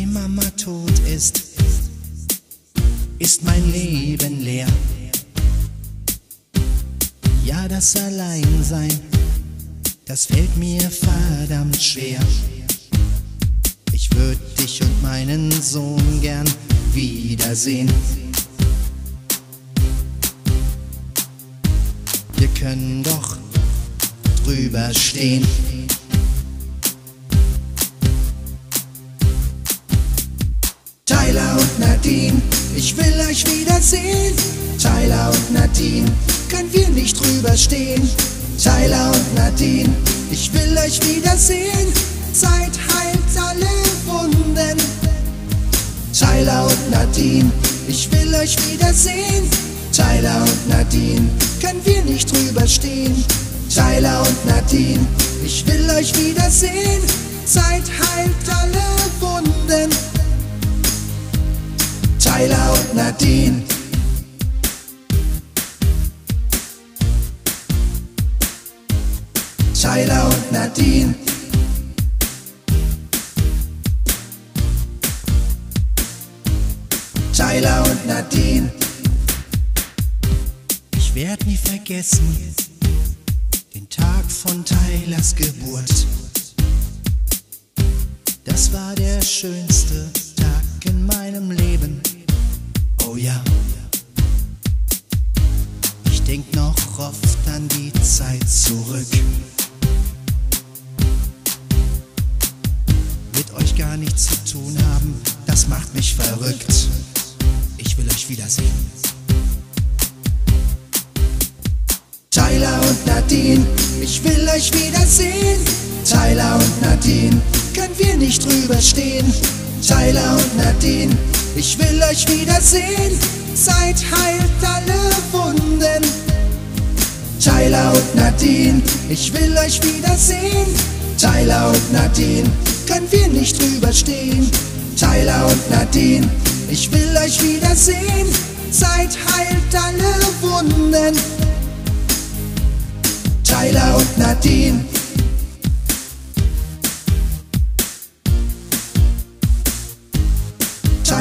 Seitdem Mama tot ist, ist mein Leben leer. Ja, das Alleinsein, das fällt mir verdammt schwer. Ich würde dich und meinen Sohn gern wiedersehen. Wir können doch drüber stehen. Nadine, ich will euch wiedersehen. Tyler und Nadine, können wir nicht drüber stehen. Tyler und Nadine, ich will euch wiedersehen. Zeit heilt alle Wunden. Tyler und Nadine, ich will euch wiedersehen. Tyler und Nadine, können wir nicht drüber stehen. Tyler und Nadine, ich will euch wiedersehen. Zeit heilt alle Wunden. Tyler und Nadine. Tyler und Nadine. Tyler und Nadine. Ich werd nie vergessen den Tag von Tylers Geburt. Das war der schönste Tag in meinem Leben. Oh ja. Ich denk noch oft an die Zeit zurück. Mit euch gar nichts zu tun haben, das macht mich verrückt. Ich will euch wiedersehen. Tyler und Nadine, ich will euch wiedersehen. Tyler und Nadine, können wir nicht drüber stehen. Tyler und Nadine, ich will euch wiedersehen. Zeit heilt alle Wunden. Tyler und Nadine, ich will euch wiedersehen. Tyler und Nadine, können wir nicht drüber stehen. Tyler und Nadine, ich will euch wiedersehen. Zeit heilt alle Wunden. Tyler und Nadine.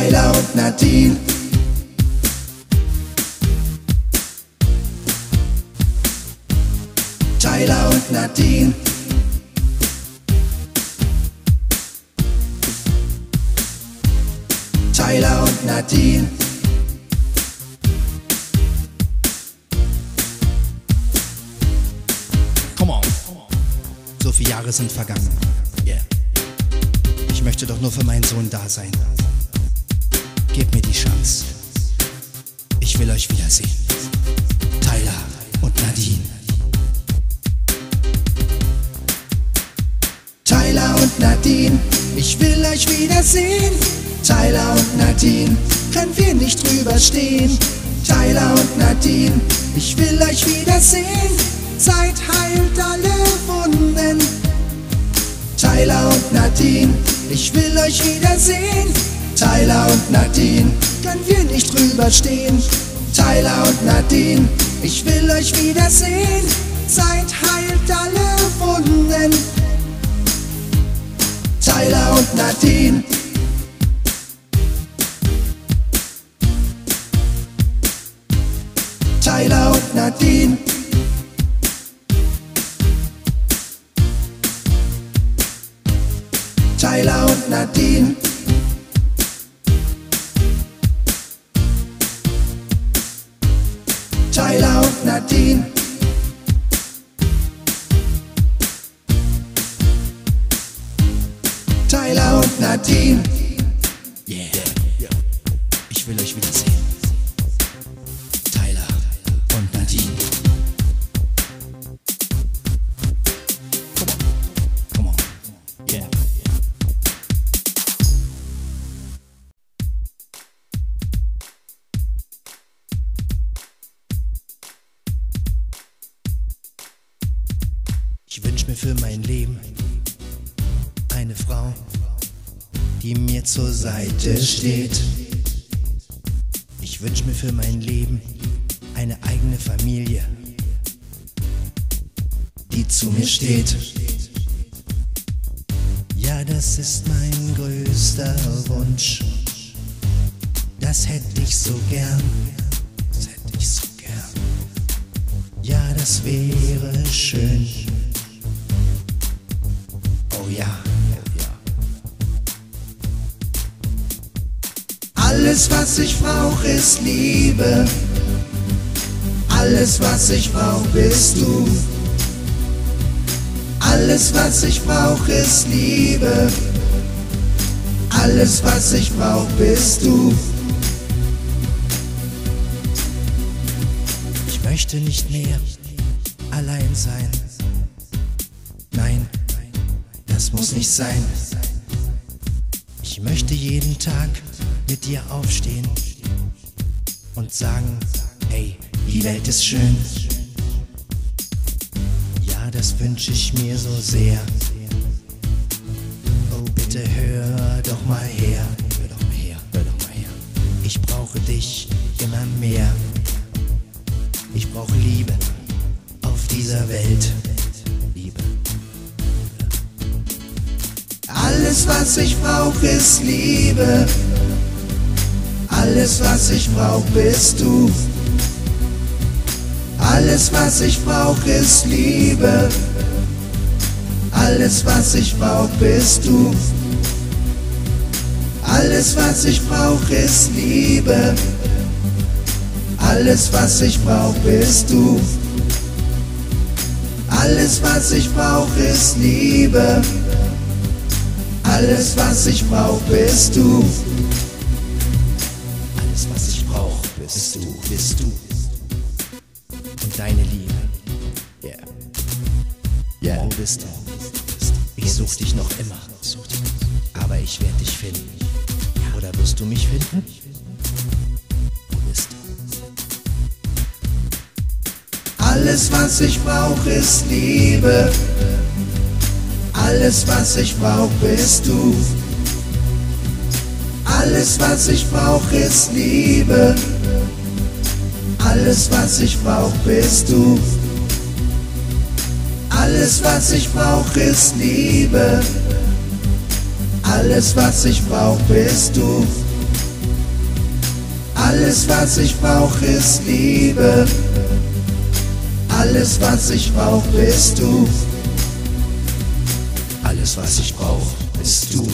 Tyler und Nadine. Tyler und Nadine. Tyler und Nadine. Come on. So viele Jahre sind vergangen. Yeah. Ich möchte doch nur für meinen Sohn da sein. Ich will euch wiedersehen. Tyler und Nadine. Tyler und Nadine, ich will euch wiedersehen. Tyler und Nadine, können wir nicht drüber stehen. Tyler und Nadine, ich will euch wiedersehen. Zeit heilt alle Wunden. Tyler und Nadine, ich will euch wiedersehen. Tyler und Nadine, können wir nicht drüber stehen. Tyler und Nadine, ich will euch wiedersehen. Zeit heilt alle Wunden. Tyler und Nadine. Tyler und Nadine. Tyler und Nadine. Für mein Leben eine Frau, die mir zur Seite steht. Ich wünsch mir für mein Leben eine eigene Familie, die zu mir steht. Ja, das ist mein größter Wunsch. Das hätte ich so gern. Das hätte ich so gern. Ja, das wäre schön. Oh ja, ja. Alles, was ich brauch, ist Liebe. Alles, was ich brauch, bist du. Alles, was ich brauch, ist Liebe. Alles, was ich brauch, bist du. Ich möchte nicht mehr allein sein. Muss nicht sein. Ich möchte jeden Tag mit dir aufstehen und sagen, hey, die Welt ist schön. Ja, das wünsche ich mir so sehr. Liebe. Alles, was ich brauch, bist du. Alles, was ich brauch, ist Liebe. Alles, was ich brauch, bist du. Alles, was ich brauch, ist Liebe. Alles, was ich brauch, bist du. Alles, was ich brauch, ist Liebe. Alles, was ich brauch, bist du. Alles, was ich brauch, bist du, bist du. Und deine Liebe. Yeah. Yeah. Wo bist du? Ich such dich noch immer. Aber ich werde dich finden. Oder wirst du mich finden? Wo bist du? Alles, was ich brauch, ist Liebe. Alles, was ich brauch, bist du. Alles, was ich brauch, ist Liebe. Alles, was ich brauch, bist du. Alles, was ich brauch, ist Liebe. Alles, was ich brauch, bist du. Alles, was ich brauch, ist Liebe. Alles, was ich brauch, bist du. Alles, was ich brauch, bist du.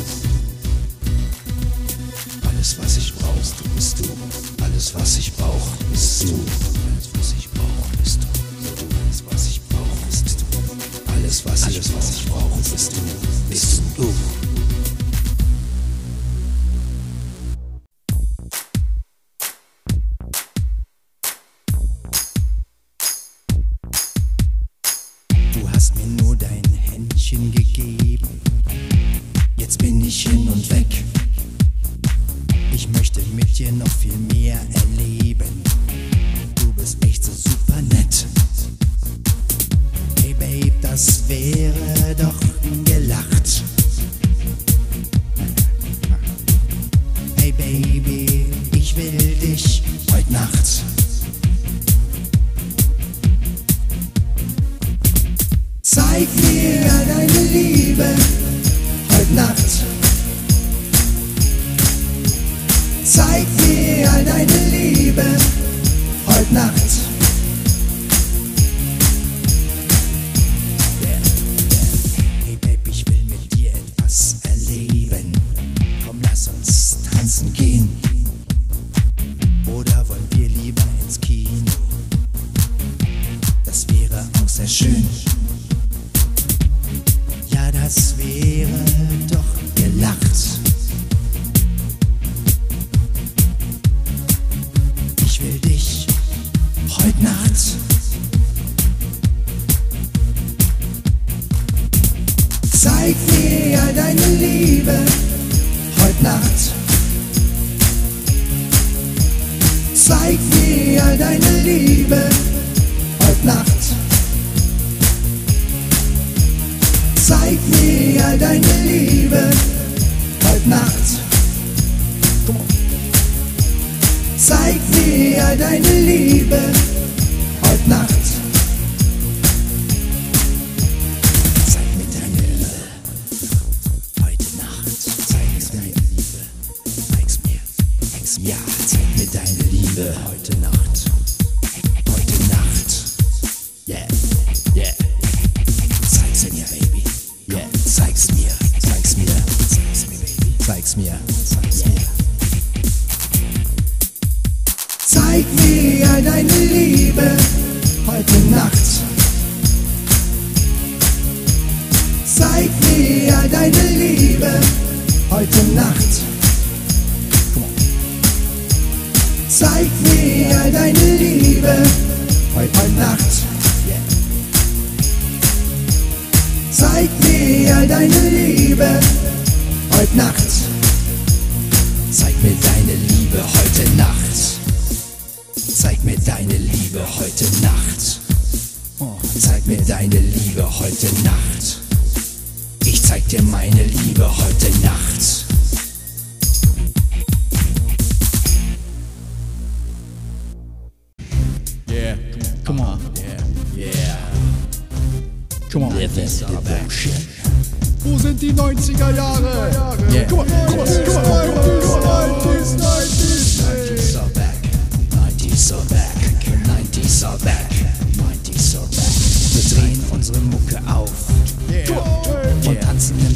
Zeig mir deine Liebe heute Nacht. Zeig mir deine Liebe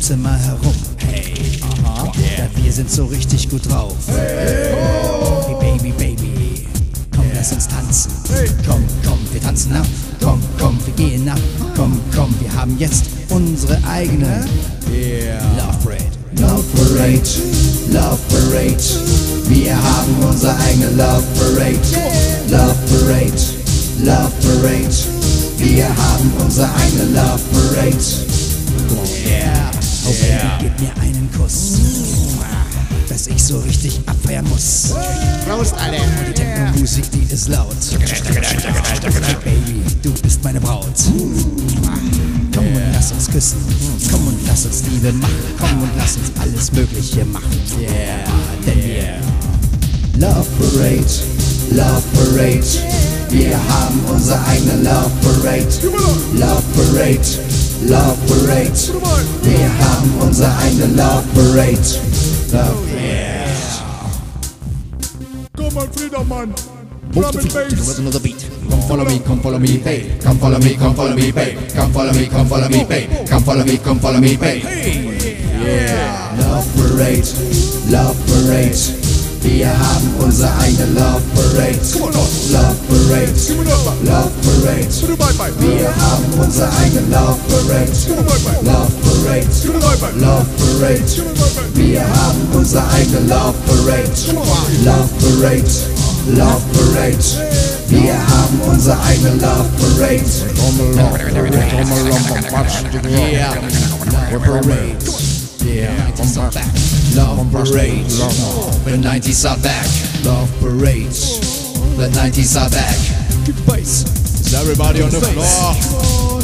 Zimmer herum. Hey, aha, yeah. wir sind so richtig gut drauf. Hey. Parade, Love Parade. Wir haben unsere eigene Love Parade, Love Parade, Love Parade. Wir haben unsere eigene Love Parade, Love Parade. Komm mal, Friedermann. Move the feet to the rhythm of the beat. Come follow me, come follow me, babe. Come follow me, come follow me, babe. Come follow me, come follow me, babe. Come follow me, come follow me, babe. Yeah. Love parade, love parade. Wir haben unsere eigene Love Parade. Love Parade. Love Parade. Wir haben unsere eigene Love Parade. Love Parade. Love Parade. Wir haben unsere eigene Love Parade. Love Parade. Love Parade. Wir haben unsere eigene Love Parade. Love Parade. Love Parade. Yeah, 90s are back. Love parades. The 90s are back. Love parades. The 90s are back. Is everybody on the floor?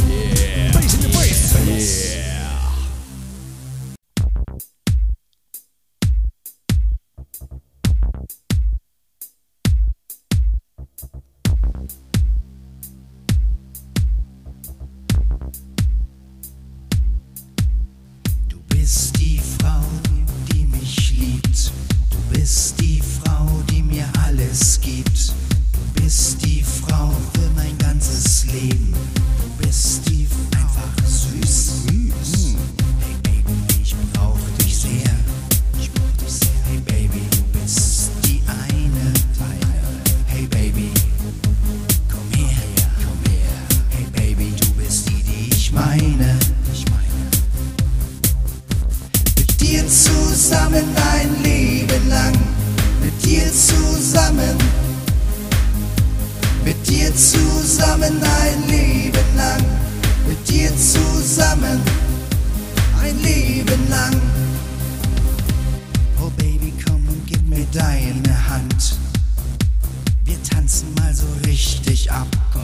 up.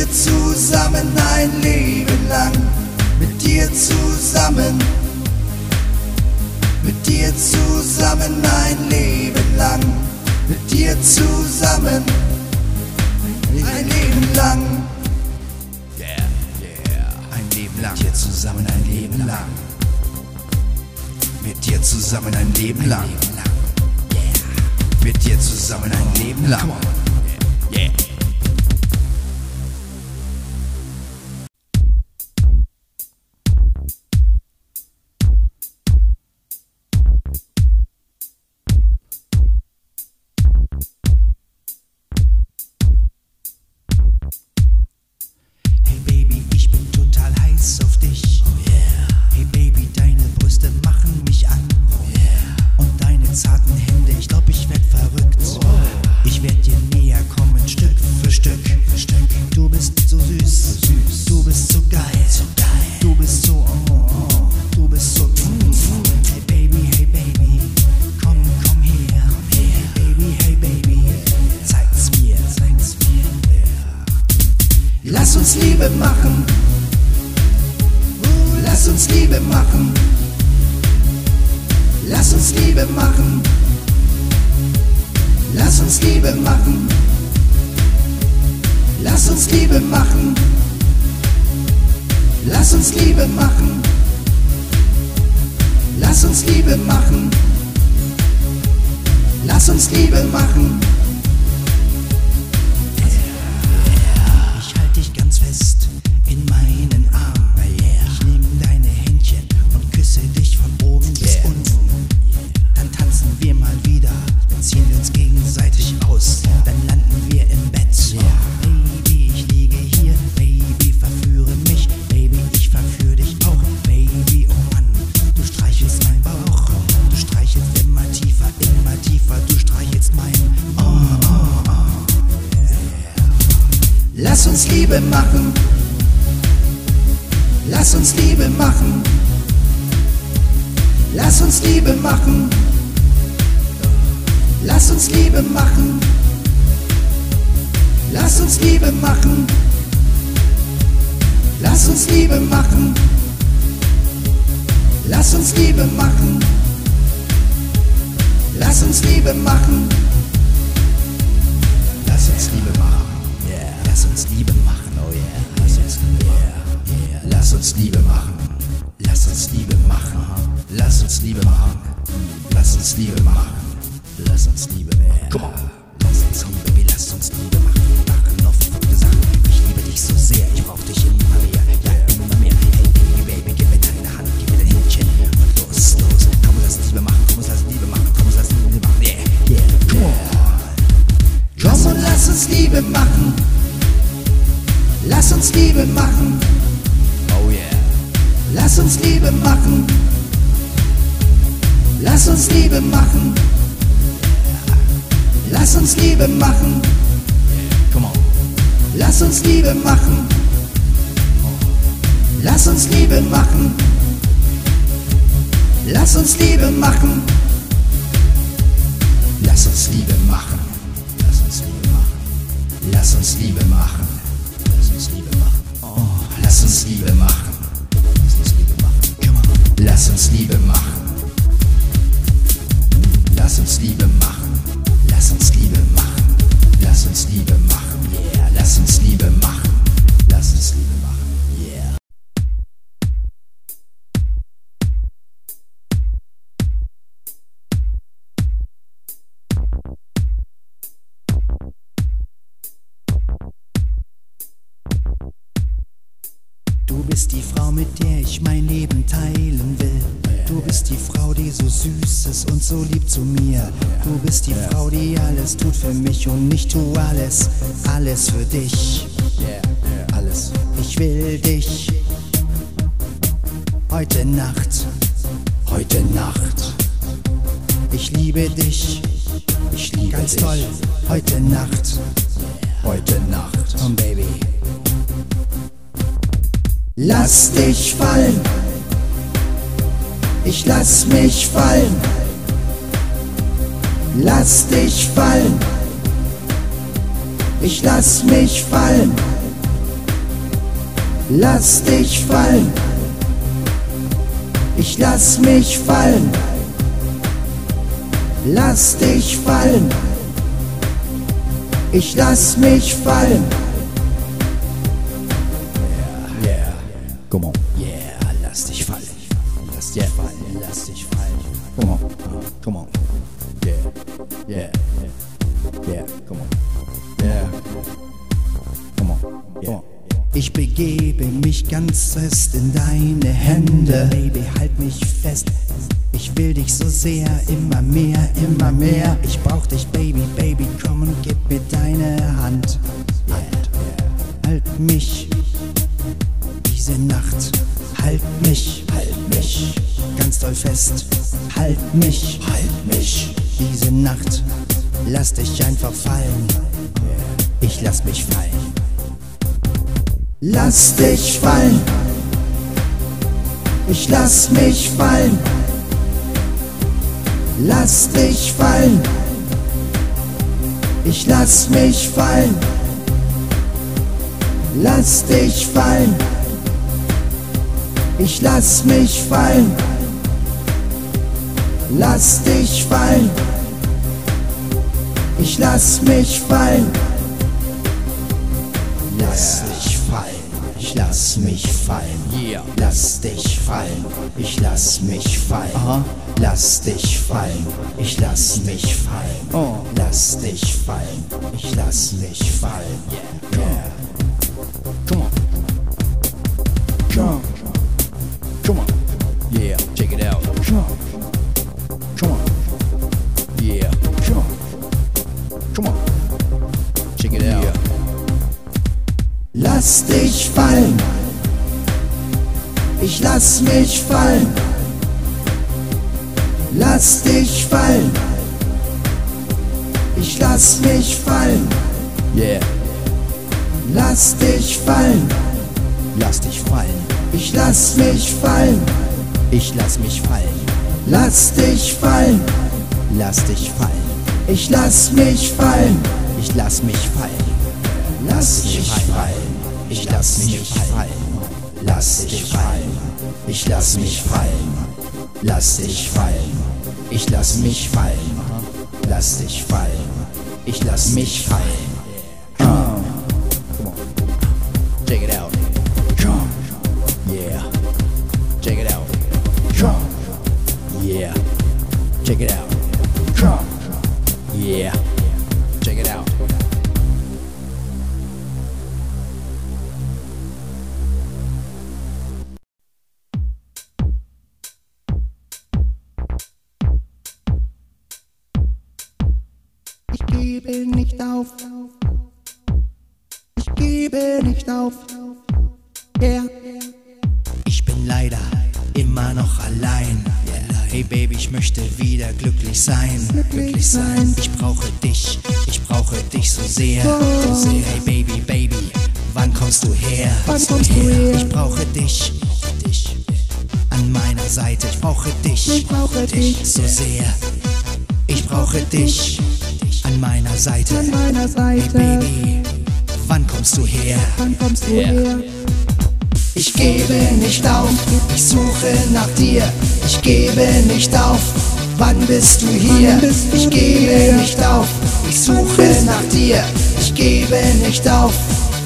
dir zusammen ein Leben lang, mit dir zusammen, mit dir zusammen ein Leben lang, mit dir zusammen, ein Leben lang. Yeah, yeah, ein Leben lang, mit dir zusammen ein Leben lang, mit dir zusammen ein Leben lang, mit dir zusammen ein Leben lang. Yeah. uns Liebe machen. Lass uns Liebe machen. My. Lass uns Liebe machen. Oh yeah. Lass uns Liebe machen. Lass uns Liebe machen. Lass uns Liebe machen. Come on. Lass uns Liebe machen. Lass uns Liebe machen. Lass uns Liebe machen. Lass uns Liebe machen. Lass uns Liebe machen. Lass uns Liebe machen. Lass uns Liebe machen. Lass uns Liebe machen. Lass uns Liebe machen. Süß ist und so lieb zu mir. Du bist die Frau, die alles tut für mich und ich tu alles, alles für dich. Alles. Ich will dich. Heute Nacht, heute Nacht. Ich liebe dich. Ich liebe Ganz dich. toll. Heute Nacht, heute Nacht. Komm, Baby. Lass dich fallen. Ich lass mich fallen. Lass dich fallen. Ich lass mich fallen. Lass dich fallen. Ich lass mich fallen. Lass dich fallen. Ich lass mich fallen. Ganz in deine Hände. Baby, halt mich fest. Ich will dich so sehr, immer mehr, immer mehr. Ich brauch dich, Baby, lass mich fallen. Lass dich fallen. Ich lass mich fallen. Lass dich fallen. Ich lass mich fallen. Yeah. Lass dich fallen. Ich lass mich fallen. Aha. Lass dich fallen. Ich lass mich fallen. Oh. Lass dich fallen. Ich lass mich fallen. Yeah. Come lass mich fallen. Lass dich fallen. Ich lass mich fallen. Yeah. Lass dich fallen. Lass dich fallen. Ich lass mich fallen. Ich lass mich fallen. Lass dich fallen. Lass dich fallen. Ich lass mich fallen. Ich lass mich fallen. Lass dich fallen. fallen. Ich lass mich fallen. Lass dich fallen. Ich lass mich fallen. Lass dich fallen. Ich lass mich fallen. Lass dich fallen. Ich lass mich fallen. Check it out. Jump, Yeah. Check it out. jump, Yeah. Check it out. Gebe nicht auf. Yeah. Ich bin leider immer noch allein. Hey Baby, ich möchte wieder glücklich sein. Glücklich sein. Ich brauche dich. Ich brauche dich so sehr. So sehr. Hey Baby, Baby, wann kommst du her? Wann kommst du her? Ich brauche dich. Dich. An meiner Seite. Ich brauche dich. Ich brauche dich. so sehr. Ich brauche dich an meiner Seite. an meiner Hey Seite. Baby, wann kommst du her? Wann kommst du Yeah. her? Ich gebe nicht auf, ich suche nach dir. Ich gebe nicht auf, wann bist du hier? Ich gebe nicht auf, ich suche nach dir. Ich gebe nicht auf,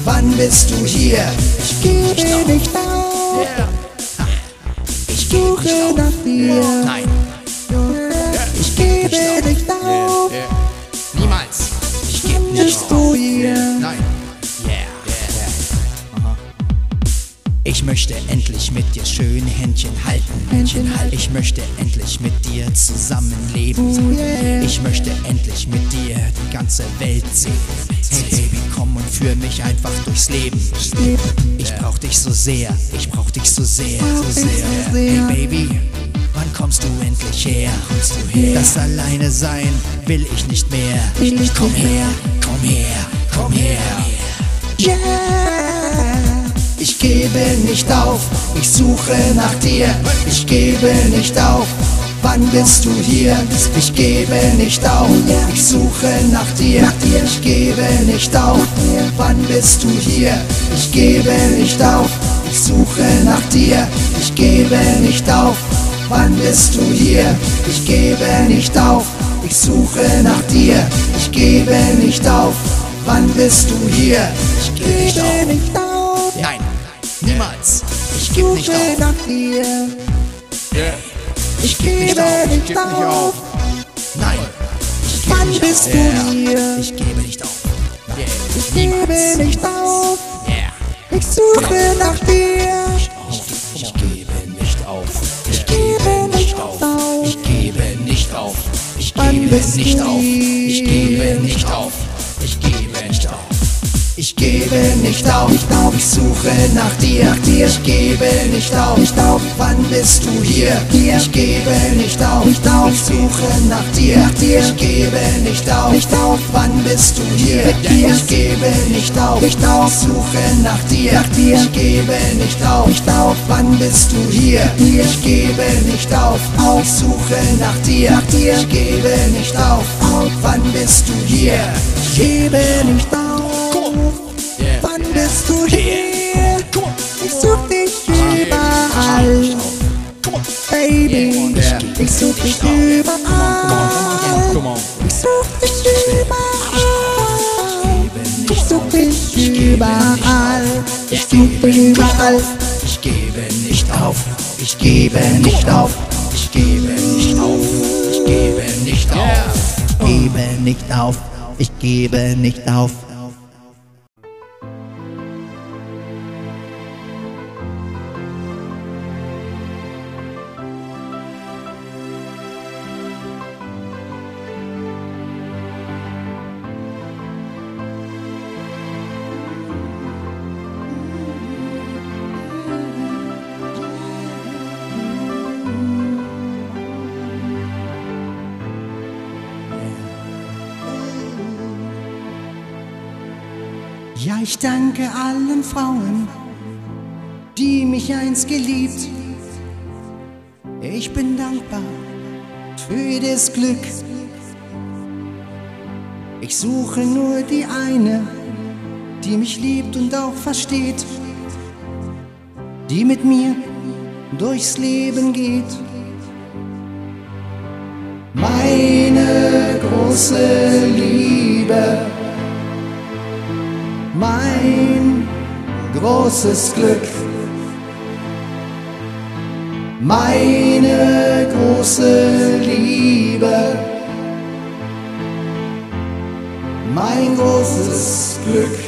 wann bist du hier? Ich gebe nicht auf, ich suche nach dir. Nein. Ich gebe nicht auf, Niemals. Ich gebe nicht bist auf. du hier? Nein. Ich möchte endlich mit dir schön Händchen halten. Händchen halten. Ich möchte endlich mit dir zusammenleben. Oh yeah. Ich möchte endlich mit dir die ganze Welt sehen. Hey Baby, komm und führ mich einfach durchs Leben. Ich brauch dich so sehr, ich brauch dich so sehr, so sehr. Hey. Baby, wann kommst du endlich her? Kommst du her? Das alleine sein will ich nicht mehr. Ich komm her, komm her, komm her. Yeah. Ich gebe nicht auf, ich suche nach dir. Ich gebe nicht auf, wann bist du hier? Ich gebe nicht auf, ich suche nach dir. Ich gebe nicht auf, wann bist du hier? Ich gebe nicht auf, ich suche nach dir. Ich gebe nicht auf, wann bist du hier? Ich gebe nicht auf, ich suche nach dir. Ich gebe nicht auf, wann bist du hier? Ich gebe nicht auf. Nein, niemals. Ich geb nicht Suche auf. nach dir. Ich gebe auf, nicht gib nicht auf. Nein, ich gebe Wann nicht bist auf. du hier? Ich gebe nicht auf. Yeah. Ich gebe nicht auf. Yeah. Ich suche nach dir. Ich gebe nicht auf. Ich gebe nicht auf. Ich gebe nicht auf. Ich gebe nicht auf. Ich gebe nicht auf. Ich gebe nicht auf, ich suche nach dir, ich gebe nicht auf, wann bist du hier? Ich gebe nicht auf, ich suche nach dir, ich gebe nicht auf, wann bist du hier? Ich gebe nicht auf, ich suche nach dir, ich gebe nicht auf, wann bist du hier? Ich gebe nicht auf, ich suche nach dir, ich gebe nicht auf, wann bist du hier? Ich gebe nicht auf. Yeah. Wann bist du hier? Ich such dich überall. Baby, ich such dich überall. Ich such dich überall. Ich such dich überall. Ich such dich überall. Ich gebe nicht auf. Ich gebe nicht auf. Ich gebe nicht auf. Ich gebe nicht auf. Ich gebe nicht auf. Ich gebe nicht auf. Geliebt. Ich bin dankbar für das Glück. Ich suche nur die eine, die mich liebt und auch versteht, die mit mir durchs Leben geht. Meine große Liebe mein großes Glück. Meine große Liebe, mein großes Glück.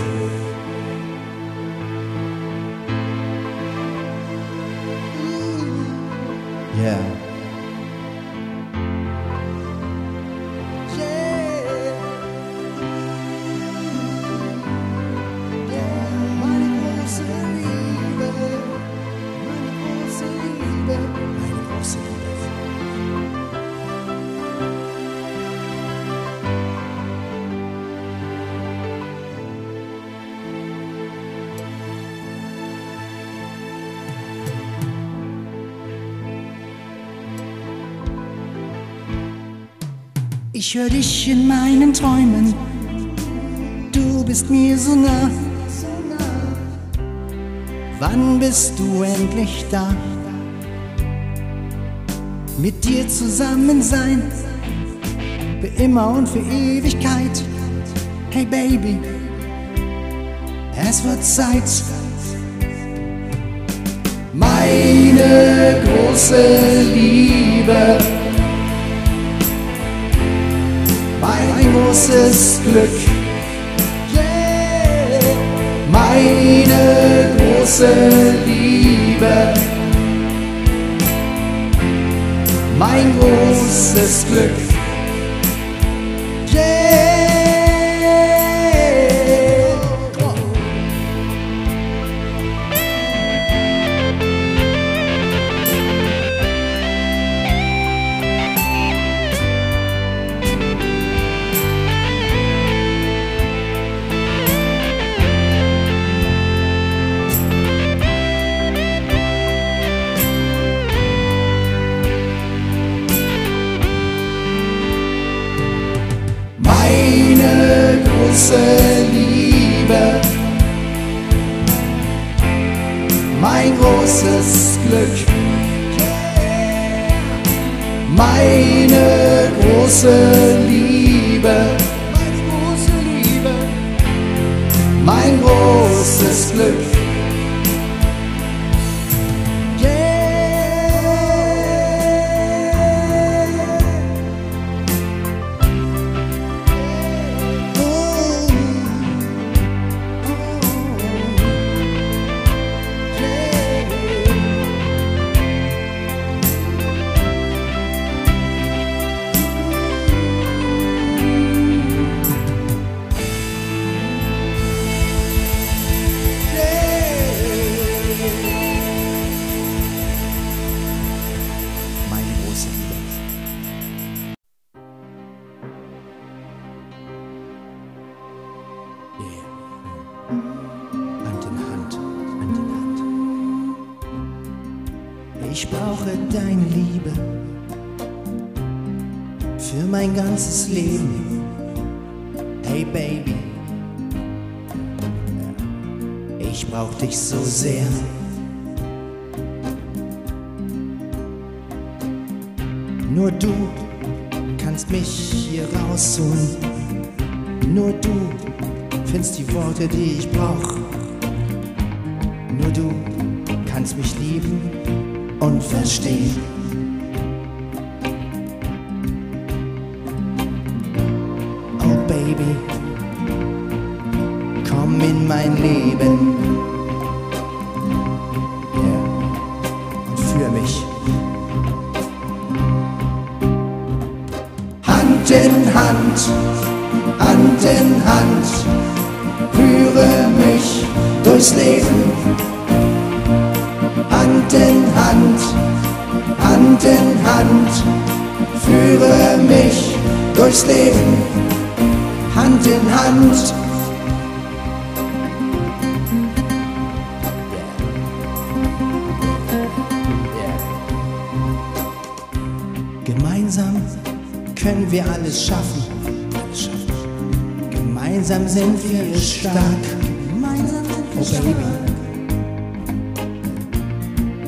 Ich höre dich in meinen Träumen, du bist mir so nah. Wann bist du endlich da? Mit dir zusammen sein, für immer und für Ewigkeit. Hey Baby, es wird Zeit. Meine große Liebe, großes Glück. Meine große Liebe, mein großes Glück. Große Liebe, mein großes Glück, meine große Liebe, meine große Liebe, mein großes Glück. Findest die Worte, die ich brauch. Nur du kannst mich lieben und verstehen. Oh Baby, komm in mein Leben. Yeah. Und für mich. Hand in Hand, Hand durchs Leben. Hand in Hand, Hand in Hand, führe mich durchs Leben. Hand in Hand. Gemeinsam können wir alles schaffen. Gemeinsam sind wir stark. Baby.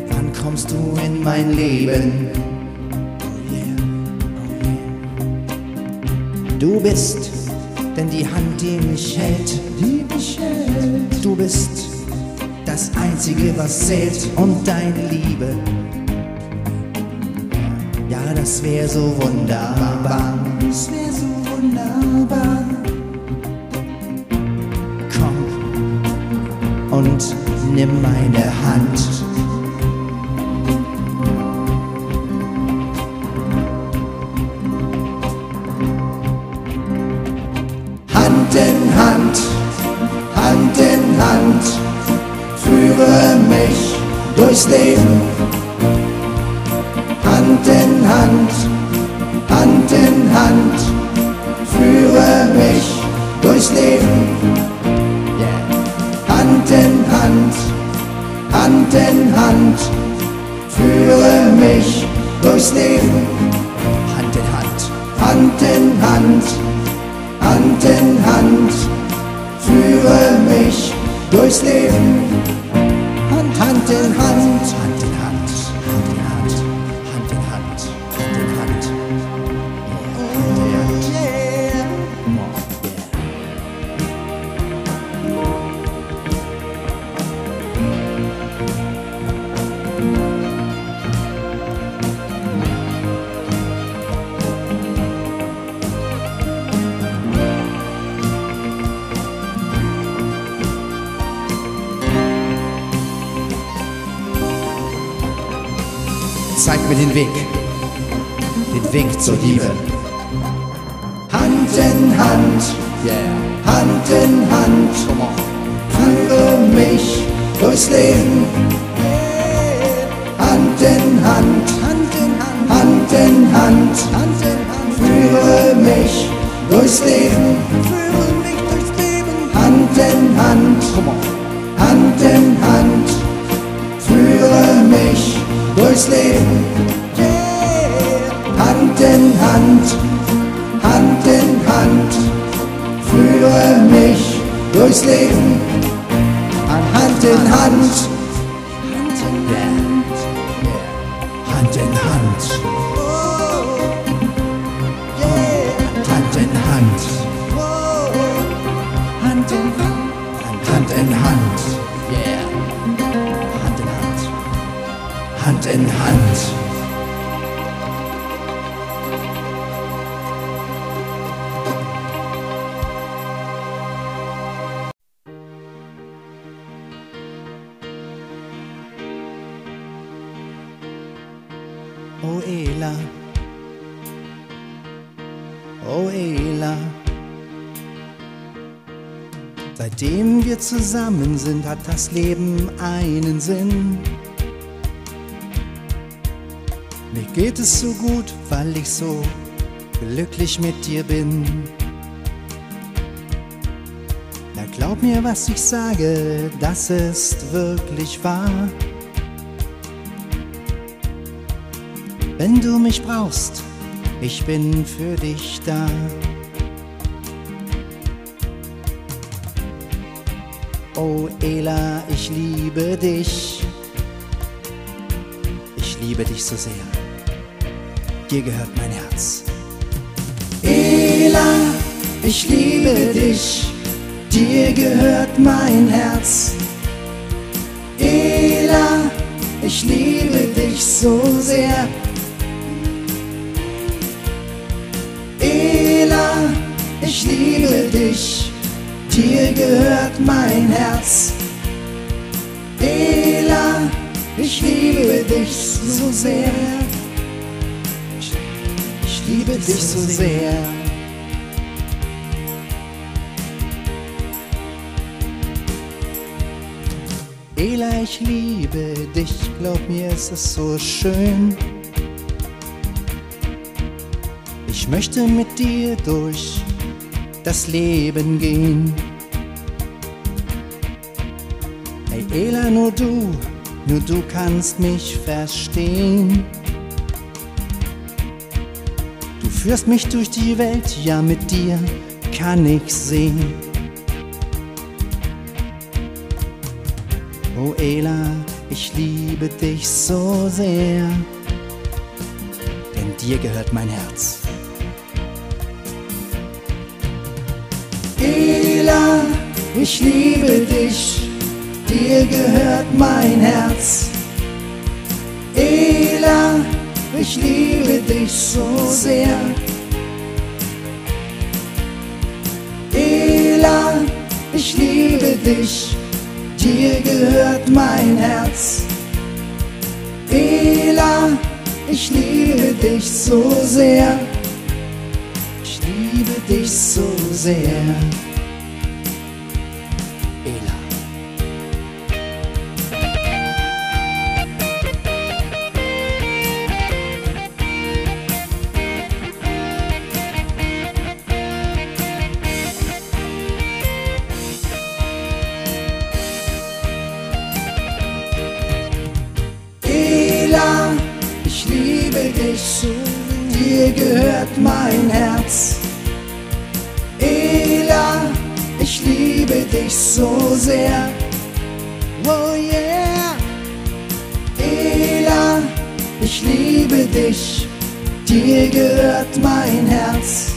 Wann kommst du in mein Leben? Du bist denn die Hand, die mich hält. Die mich hält. Du bist das Einzige, was zählt. Und deine Liebe. Ja, das wär so wunderbar. Das wär nimm meine Hand. Hand in Hand, Hand in Hand, führe mich durchs Leben. Durchs Leben. Hand in Hand, Hand in Hand, Hand in Hand, führe mich durchs Leben. Hand Hand in Hand, Hand zur Liebe. Hand in Hand, Yeah, Hand in Hand, führe mich durchs Leben. Hand in Hand, Hand in Hand, Hand in Hand, Hand in Hand, führe mich durchs Leben. führe mich durchs Leben. Hand in Hand. Hand in Hand, führe mich durchs Leben. Mich zusammen sind, hat das Leben einen Sinn. Mir geht es so gut, weil ich so glücklich mit dir bin. Ja, glaub mir, was ich sage, das ist wirklich wahr. Wenn du mich brauchst, ich bin für dich da. Oh Ela, ich liebe dich. Ich liebe dich so sehr. Dir gehört mein Herz. Ela, ich liebe dich, dir gehört mein Herz. Ela, ich liebe dich so sehr. Ela, ich liebe dich, dir gehört mein Herz. Ela, ich liebe dich so sehr. Ich liebe dich so sehr. Ela, ich liebe dich, glaub mir, es ist so schön. Ich möchte mit dir durch das Leben gehen. Ela, nur du, nur du kannst mich verstehen. Du führst mich durch die Welt, ja mit dir kann ich sehen. Oh Ela, ich liebe dich so sehr, denn dir gehört mein Herz. Ela, ich liebe dich, dir gehört mein Herz. Ela, ich liebe dich so sehr. Ela, ich liebe dich, dir gehört mein Herz. Ela, ich liebe dich so sehr. Ich liebe dich so sehr. berührt mein Herz.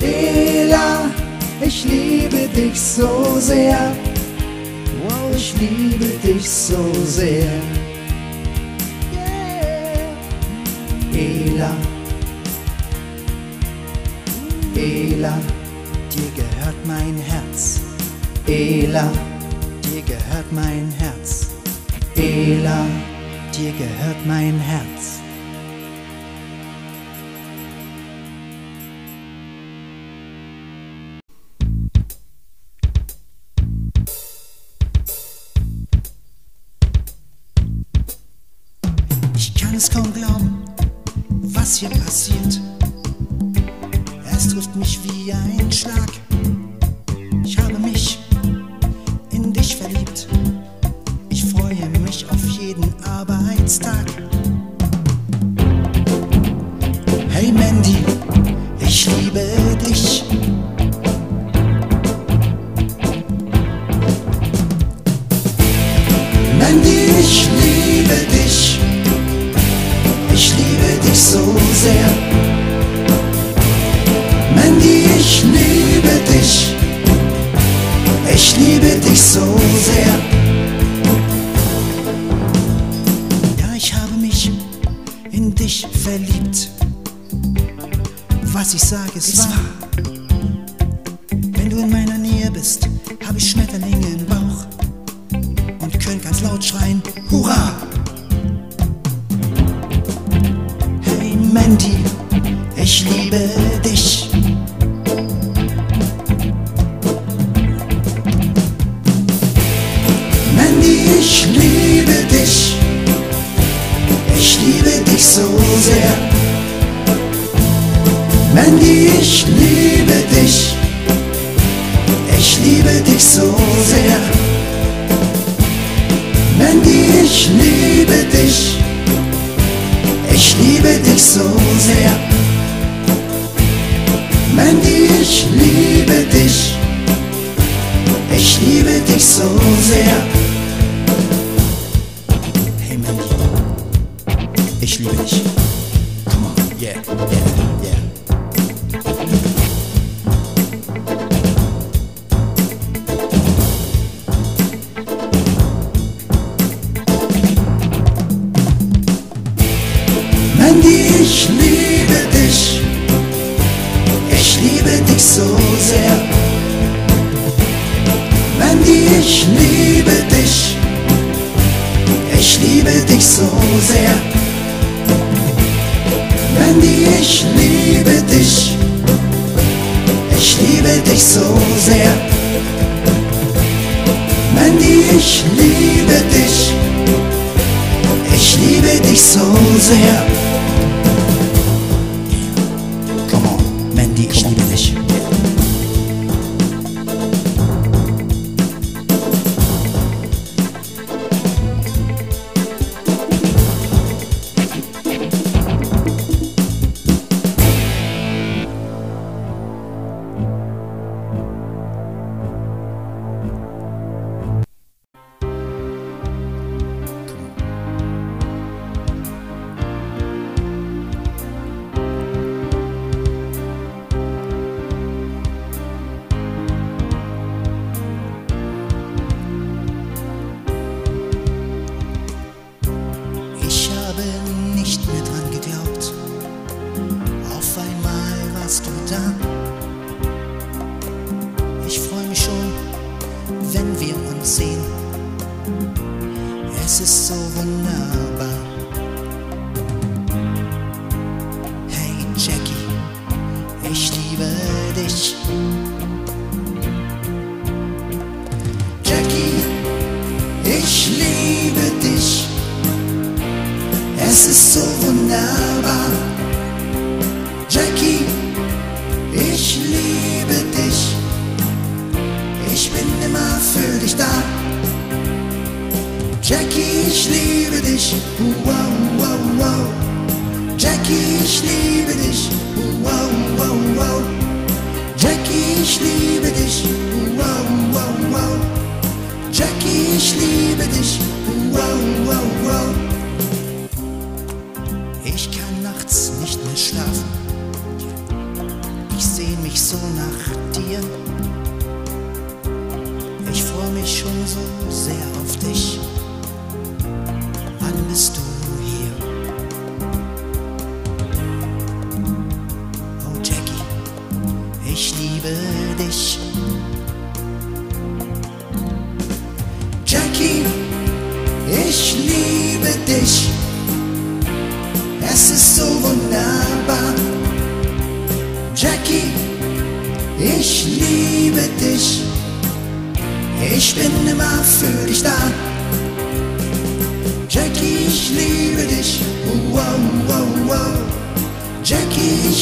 Ela, ich liebe dich so sehr. Wow, ich liebe dich so sehr. Ela, Ela, dir gehört mein Herz. Ela, dir gehört mein Herz. Ela, dir gehört mein Herz. baby. ich. Come on, yeah, yeah. It's Eh sa sobrang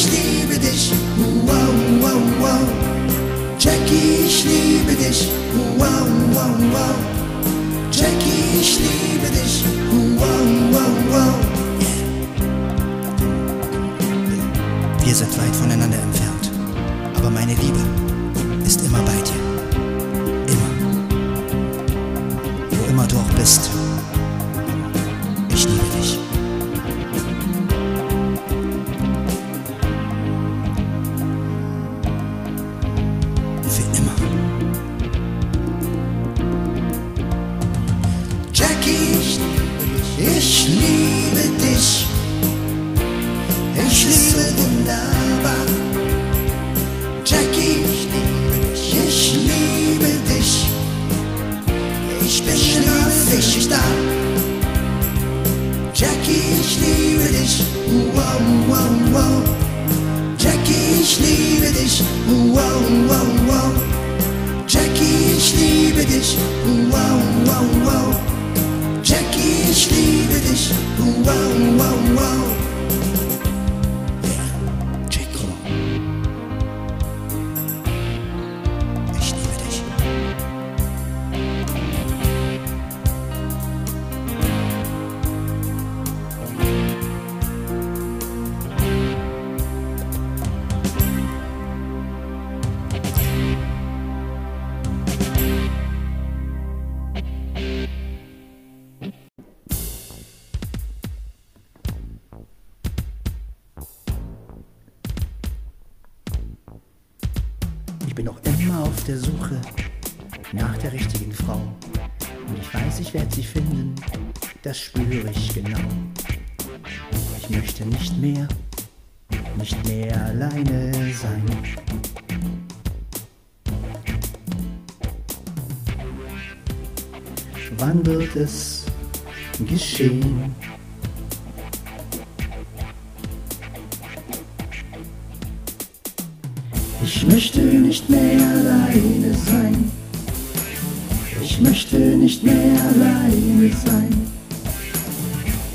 ich liebe dich. Wow, wow, wow. Jackie, ich liebe dich. Wow, wow, wow. Jackie, ich liebe dich. Wow, wow, wow. Wir sind weit voneinander entfernt, aber meine Liebe ist immer bei dir. Immer. Wo immer du auch bist. Bin noch immer auf der Suche nach der richtigen Frau. Und ich weiß, ich werde sie finden, das spüre ich genau. Ich möchte nicht mehr, nicht mehr alleine sein. Wann wird es geschehen? Ich möchte nicht mehr alleine sein. Ich möchte nicht mehr alleine sein.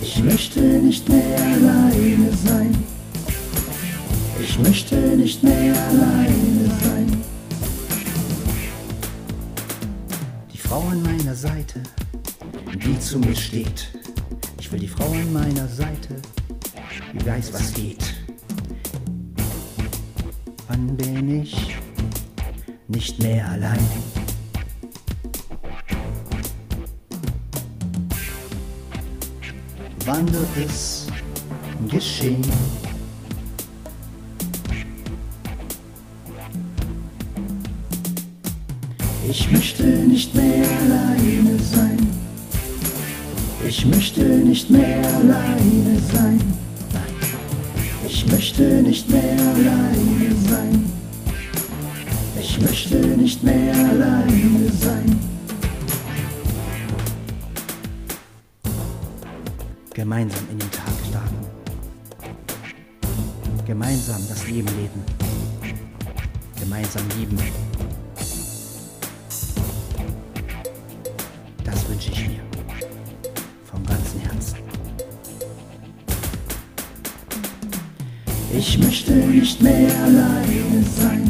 Ich möchte nicht mehr alleine sein. Ich möchte nicht mehr alleine sein. Die Frau an meiner Seite, die zu mir steht. Ich will die Frau an meiner Seite, die weiß, was geht. Ich nicht mehr allein? Wann wird es geschehen? Ich möchte nicht mehr alleine sein. Ich möchte nicht mehr alleine sein. Ich möchte nicht mehr alleine sein. Ich möchte nicht mehr alleine sein. Gemeinsam in den Tag starten. Gemeinsam das Leben leben. Gemeinsam lieben. Das wünsche ich mir. Vom ganzen Herzen. Ich möchte nicht mehr alleine sein.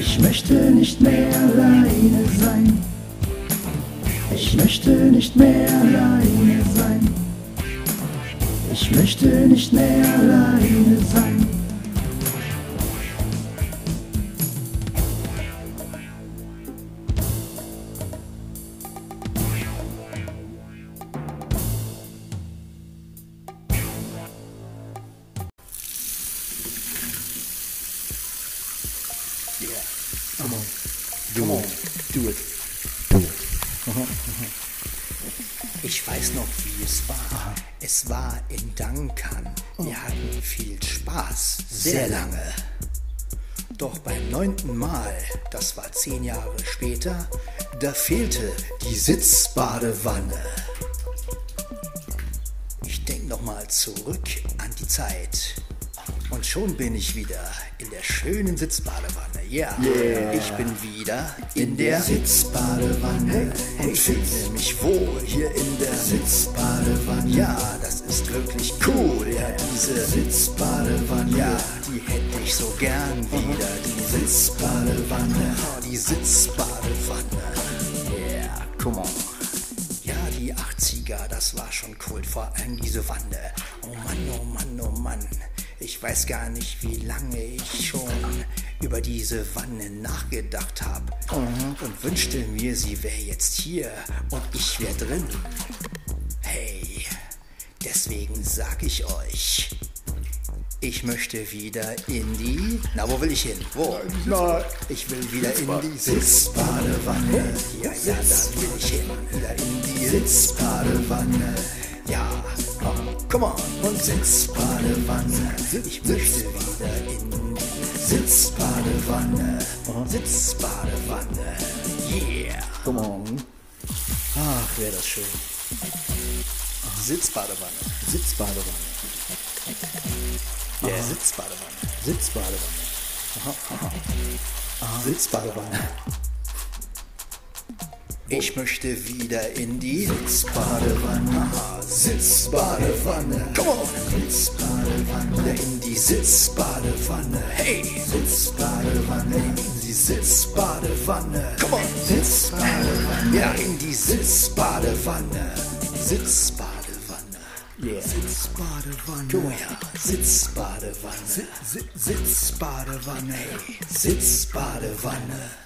Ich möchte nicht mehr alleine sein. Ich möchte nicht mehr alleine sein. Ich möchte nicht mehr alleine sein. Später, da fehlte die Sitzbadewanne. Ich denk noch mal zurück an die Zeit. Und schon bin ich wieder in der schönen Sitzbadewanne. Ja, ich bin wieder in der Sitzbadewanne und fühle mich wohl hier in der Sitzbadewanne. Ja, das ist wirklich cool. Ja, diese Sitzbadewanne. Ja, die hätte ich so gern wieder. Die Sitzbadewanne. Die Sitzbadewanne. Yeah, come on. Ja, die 80er, das war schon Kult, vor allem diese Wanne. Oh Mann, oh Mann, oh Mann. Ich weiß gar nicht, wie lange ich schon über diese Wanne nachgedacht habe und wünschte mir, sie wäre jetzt hier und ich wäre drin. Hey, deswegen sag ich euch, ich möchte wieder in die. Na, wo will ich hin? Wo? Na, Ich will wieder in die Sitzbadewanne. Ja, ja, da will ich hin. Wieder in die Sitzbadewanne. Ja, come on. Und Sitzbadewanne. Ich möchte wieder in die Sitzbadewanne. Sitzbadewanne. Yeah. come on. Ach, wäre das schön. Sitzbadewanne. Sitzbadewanne. Ja, Sitzbadewanne. Sitzbadewanne. Sitzbadewanne. Ich möchte wieder in die Sitzbadewanne. Sitzbadewanne. Come on. Sitzbadewanne. In die Sitzbadewanne. Hey. Sitzbadewanne. In die Sitzbadewanne. Come on. Sitzbadewanne. Ja, in die Sitzbadewanne. Sitzbadewanne. Yeah. Sitzbadewanne. Oh ja, Sitzbadewanne. Sitzbadewanne. Hey. Sitzbadewanne.